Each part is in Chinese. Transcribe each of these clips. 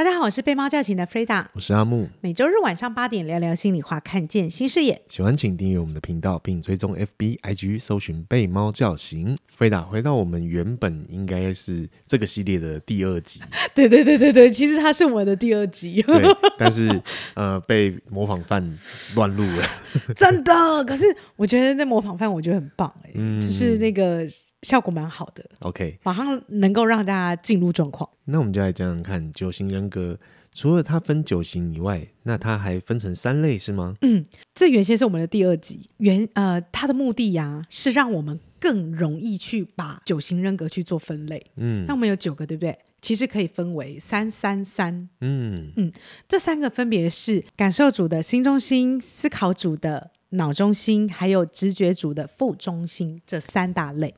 大家好，我是被猫叫醒的 Freda，我是阿木。每周日晚上八点聊聊心里话，看见新视野。喜欢请订阅我们的频道，并追踪 FB、IG，搜寻被猫叫醒 Freda。回到我们原本应该是这个系列的第二集。对对对对对，其实它是我的第二集。对，但是呃，被模仿犯乱录了。真的，可是我觉得那模仿犯我觉得很棒哎，嗯，就是那个。效果蛮好的，OK，马上能够让大家进入状况。那我们就来讲讲看，九型人格除了它分九型以外，那它还分成三类是吗？嗯，这原先是我们的第二集，原呃，它的目的呀、啊、是让我们更容易去把九型人格去做分类。嗯，那我们有九个，对不对？其实可以分为三三三。嗯嗯，这三个分别是感受组的新中心、思考组的。脑中心还有直觉组的副中心这三大类。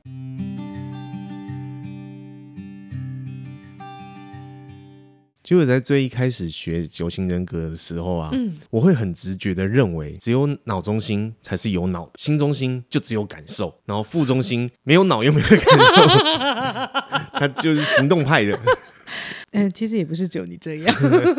其实我在最一开始学九型人格的时候啊，嗯，我会很直觉的认为，只有脑中心才是有脑，心中心就只有感受，然后副中心没有脑又没有感受，他就是行动派的。嗯，其实也不是只有你这样，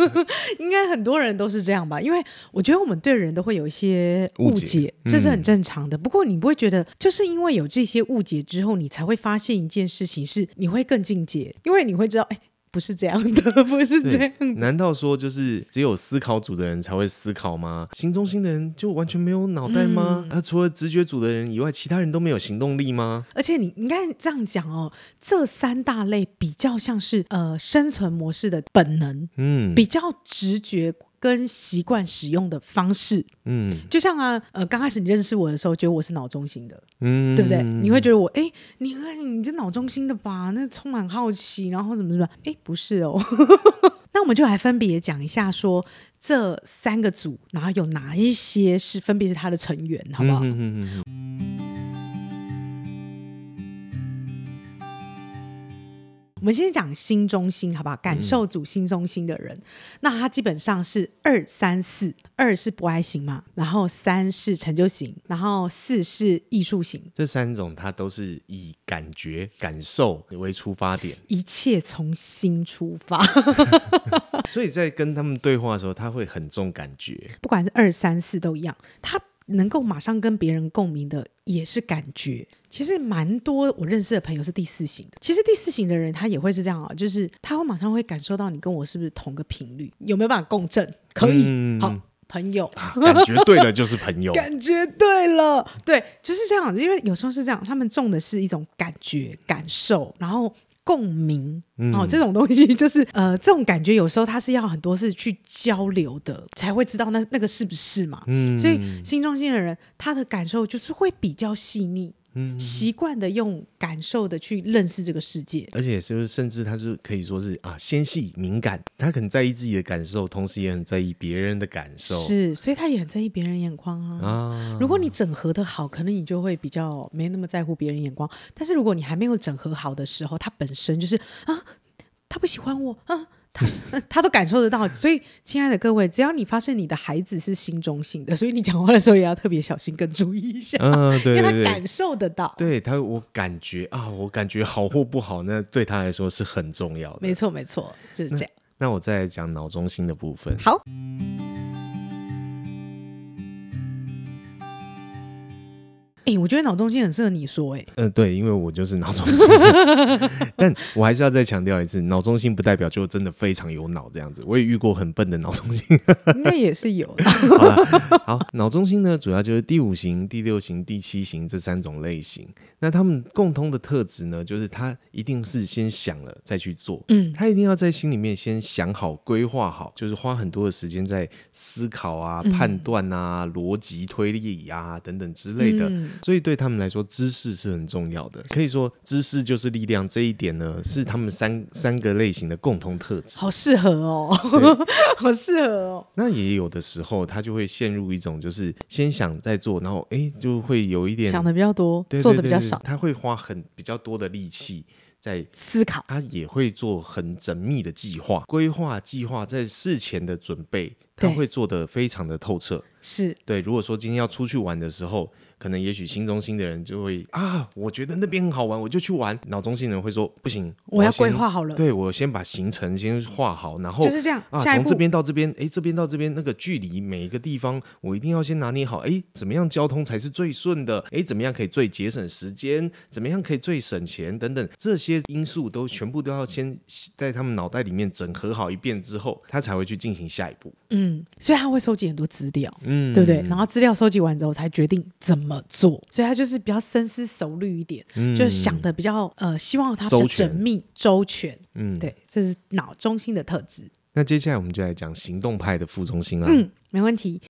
应该很多人都是这样吧？因为我觉得我们对人都会有一些误解，误解，这是很正常的。嗯。不过你不会觉得，就是因为有这些误解之后，你才会发现一件事情是，你会更进阶，因为你会知道，哎。不是这样的，不是这样的。难道说就是只有思考组的人才会思考吗？行中心的人就完全没有脑袋吗？那、嗯啊、除了直觉组的人以外，其他人都没有行动力吗？而且你应该这样讲哦，这三大类比较像是呃生存模式的本能，嗯，比较直觉。跟习惯使用的方式，嗯，就像啊，呃，刚开始你认识我的时候，觉得我是脑中心的，嗯，对不对？你会觉得我，哎，你你这脑中心的吧？那充满好奇，然后怎么怎么，哎，不是哦。那我们就来分别讲一下说，说这三个组，然后有哪一些是分别是他的成员，好不好？嗯嗯嗯我们先讲心中心，好不好？感受组心中心的人，嗯、那他基本上是二三四，二是博爱型嘛，然后三是成就型，然后四是艺术型。这三种他都是以感觉、感受为出发点，一切从心出发。所以在跟他们对话的时候，他会很重感觉。不管是二三四都一样，他能够马上跟别人共鸣的也是感觉。其实蛮多我认识的朋友是第四型的。其实第四型的人他也会是这样啊，就是他会马上会感受到你跟我是不是同个频率，有没有办法共振？可以，嗯、好，朋友，感觉对了就是朋友，感觉对了，对，就是这样。因为有时候是这样，他们中的是一种感觉、感受，然后共鸣、嗯、哦，这种东西 就是呃，这种感觉有时候他是要很多是去交流的，才会知道那那个是不是嘛。嗯，所以心中心的人他的感受就是会比较细腻。嗯，习惯的用感受的去认识这个世界，而且就是甚至他是可以说是啊纤细敏感，他很在意自己的感受，同时也很在意别人的感受，是，所以他也很在意别人眼光啊。啊，如果你整合的好，可能你就会比较没那么在乎别人眼光。但是如果你还没有整合好的时候，他本身就是啊，他不喜欢我啊。他 他都感受得到，所以亲爱的各位，只要你发现你的孩子是心中性的，所以你讲话的时候也要特别小心，跟注意一下，嗯，对，对，对，因为他感受得到，对他，我感觉啊，我感觉好或不好，那对他来说是很重要的，没错，没错，就是这样。那，那我再来讲脑中心的部分，好。哎、欸，我觉得脑中心很适合你说，哎，嗯，对，因为我就是脑中心，但我还是要再强调一次，脑中心不代表就真的非常有脑这样子，我也遇过很笨的脑中心，应该也是有的。好脑中心呢，主要就是第五型、第六型、第七型这三种类型。那他们共通的特质呢，就是他一定是先想了再去做，嗯，他一定要在心里面先想好、规划好，就是花很多的时间在思考啊、判断啊、逻辑推理啊等等之类的。嗯所以对他们来说，知识是很重要的。可以说，知识就是力量。这一点呢，是他们三三个类型的共同特质。好适合哦，好适合哦。那也有的时候，他就会陷入一种，就是先想再做，然后哎，就会有一点想的比较多，做的比较少。他会花很比较多的力气在思考，他也会做很缜密的计划、规划、计划，在事前的准备。他会做的非常的透彻。是对，如果说今天要出去玩的时候，可能也许新中心的人就会啊，我觉得那边很好玩，我就去玩。脑中心的人会说不行，我要规划好了。对，我先把行程先画好，然后就是这样啊，从这边到这边，哎，这边到这边那个距离，每一个地方我一定要先拿捏好。哎，怎么样交通才是最顺的？哎，怎么样可以最节省时间？怎么样可以最省钱？等等这些因素都全部都要先在他们脑袋里面整合好一遍之后，他才会去进行下一步。嗯，所以他会收集很多资料。嗯。对不对？然后资料收集完之后，才决定怎么做，所以他就是比较深思熟虑一点，嗯、就是想的比较呃，希望他比较缜密周全。周全嗯，对，这是脑中心的特质。那接下来我们就来讲行动派的副中心了。嗯，没问题。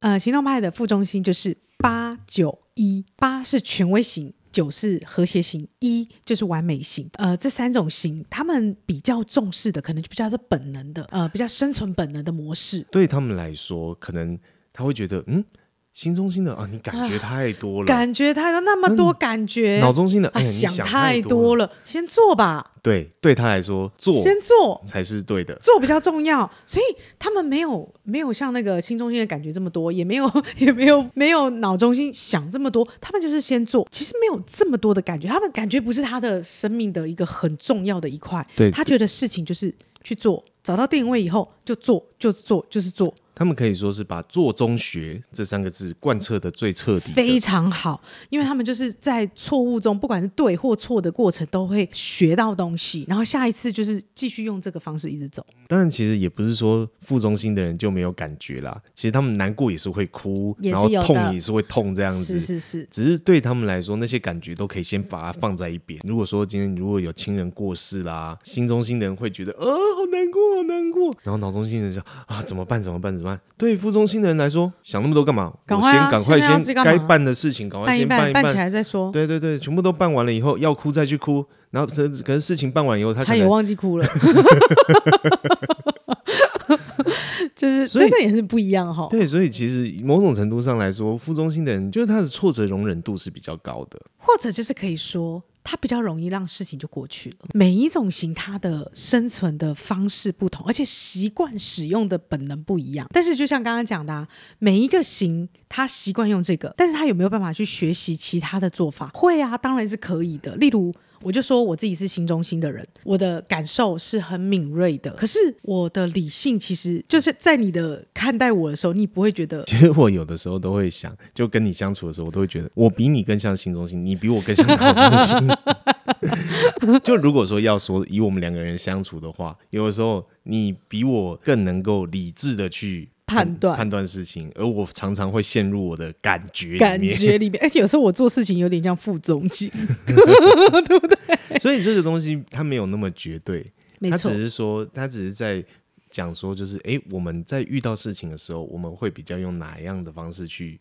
呃，行动派的副中心就是八九一，八是权威型。九是和谐型，一就是完美型。呃，这三种型，他们比较重视的，可能就比较是本能的，呃，比较生存本能的模式。对他们来说，可能他会觉得，嗯。心中心的啊，你感觉太多了，感觉太多，那么多感觉。脑中心的，哎呀，想太多了，先做吧。对，对他来说，做先做才是对的，做比较重要。所以他们没有没有像那个心中心的感觉这么多，也没有 也没有没有脑中心想这么多。他们就是先做，其实没有这么多的感觉。他们感觉不是他的生命的一个很重要的一块。对，他觉得事情就是去做，找到定位以后就做，就做，就是做。他们可以说是把“做中学”这三个字贯彻的最彻底，非常好，因为他们就是在错误中，不管是对或错的过程，都会学到东西，然后下一次就是继续用这个方式一直走。当然，其实也不是说副中心的人就没有感觉啦，其实他们难过也是会哭，然后痛也是会痛，这样子。是是是，只是对他们来说，那些感觉都可以先把它放在一边。如果说今天如果有亲人过世啦，心中心的人会觉得啊，好难过，好难过，然后脑中心的人就啊，怎么办？怎么办？怎么办？对副中心的人来说，想那么多干嘛？赶快啊、我先赶快先该办的事情，赶快先办一办，办起来再说。对对对，全部都办完了以后，要哭再去哭。然后可可是事情办完以后，他他也忘记哭了。就是真的也是不一样哈。对，所以其实某种程度上来说，副中心的人就是他的挫折容忍度是比较高的，或者就是可以说。它比较容易让事情就过去了。每一种型，它的生存的方式不同，而且习惯使用的本能不一样。但是，就像刚刚讲的啊，每一个型，它习惯用这个，但是他有没有办法去学习其他的做法？会啊，当然是可以的。例如。我就说我自己是心中心的人，我的感受是很敏锐的。可是我的理性其实就是在你的看待我的时候，你不会觉得。其实我有的时候都会想，就跟你相处的时候，我都会觉得我比你更像心中心，你比我更像脑中心。就如果说要说以我们两个人相处的话，有的时候你比我更能够理智的去。判断判断事情，而我常常会陷入我的感觉感觉里面，而且有时候我做事情有点像副中心，对不对？所以这个东西它没有那么绝对，没错。它只是说，它只是在讲说，就是哎，我们在遇到事情的时候，我们会比较用哪样的方式去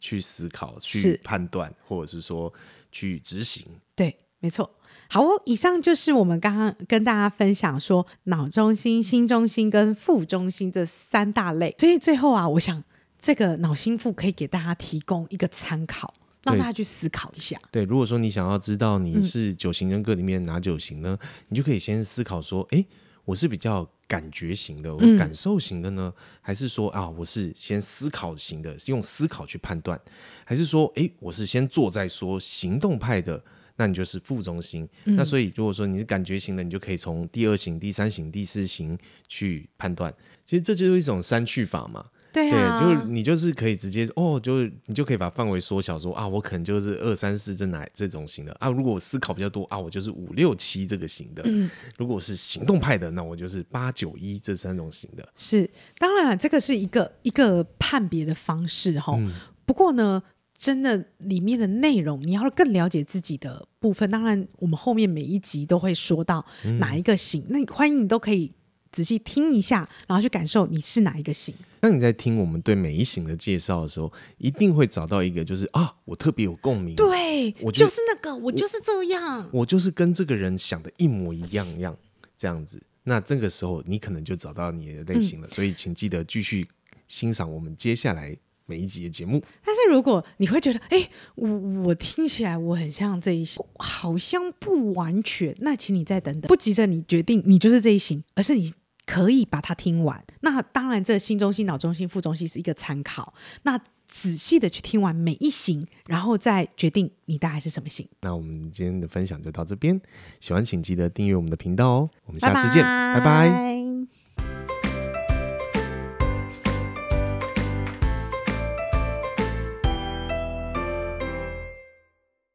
去思考、去判断，或者是说去执行？对，没错。好哦，以上就是我们刚刚跟大家分享说脑中心、心中心跟腹中心这三大类。所以最后啊，我想这个脑心腹可以给大家提供一个参考，让大家去思考一下。对，如果说你想要知道你是九型人格里面哪九型呢？嗯、你就可以先思考说，哎，我是比较感觉型的，我感受型的呢，嗯、还是说啊，我是先思考型的，用思考去判断，还是说，哎，我是先做再说，行动派的？那你就是副中心。嗯、那所以如果说你是感觉型的，你就可以从第二型、第三型、第四型去判断。其实这就是一种删去法嘛。对啊。对，就是你就是可以直接哦，就是你就可以把范围缩小说，说啊，我可能就是二三四这哪这种型的啊。如果我思考比较多啊，我就是五六七这个型的。嗯。如果我是行动派的，那我就是八九一这三种型的。是，当然这个是一个一个判别的方式哈。嗯、不过呢。真的里面的内容，你要更了解自己的部分。当然，我们后面每一集都会说到哪一个型，嗯、那欢迎你都可以仔细听一下，然后去感受你是哪一个型。当你在听我们对每一型的介绍的时候，一定会找到一个，就是啊，我特别有共鸣。对，我就，是那个，我就是这样我，我就是跟这个人想的一模一样样这样子。那这个时候，你可能就找到你的类型了。嗯、所以，请记得继续欣赏我们接下来。每一集的节目。但是如果你会觉得，哎，我我听起来我很像这一型，好像不完全，那请你再等等，不急着你决定你就是这一型，而是你可以把它听完。那当然，这心中心、脑中心、副中心是一个参考。那仔细的去听完每一型，然后再决定你大概是什么型。那我们今天的分享就到这边，喜欢请记得订阅我们的频道哦。我们下次见，拜拜。拜拜。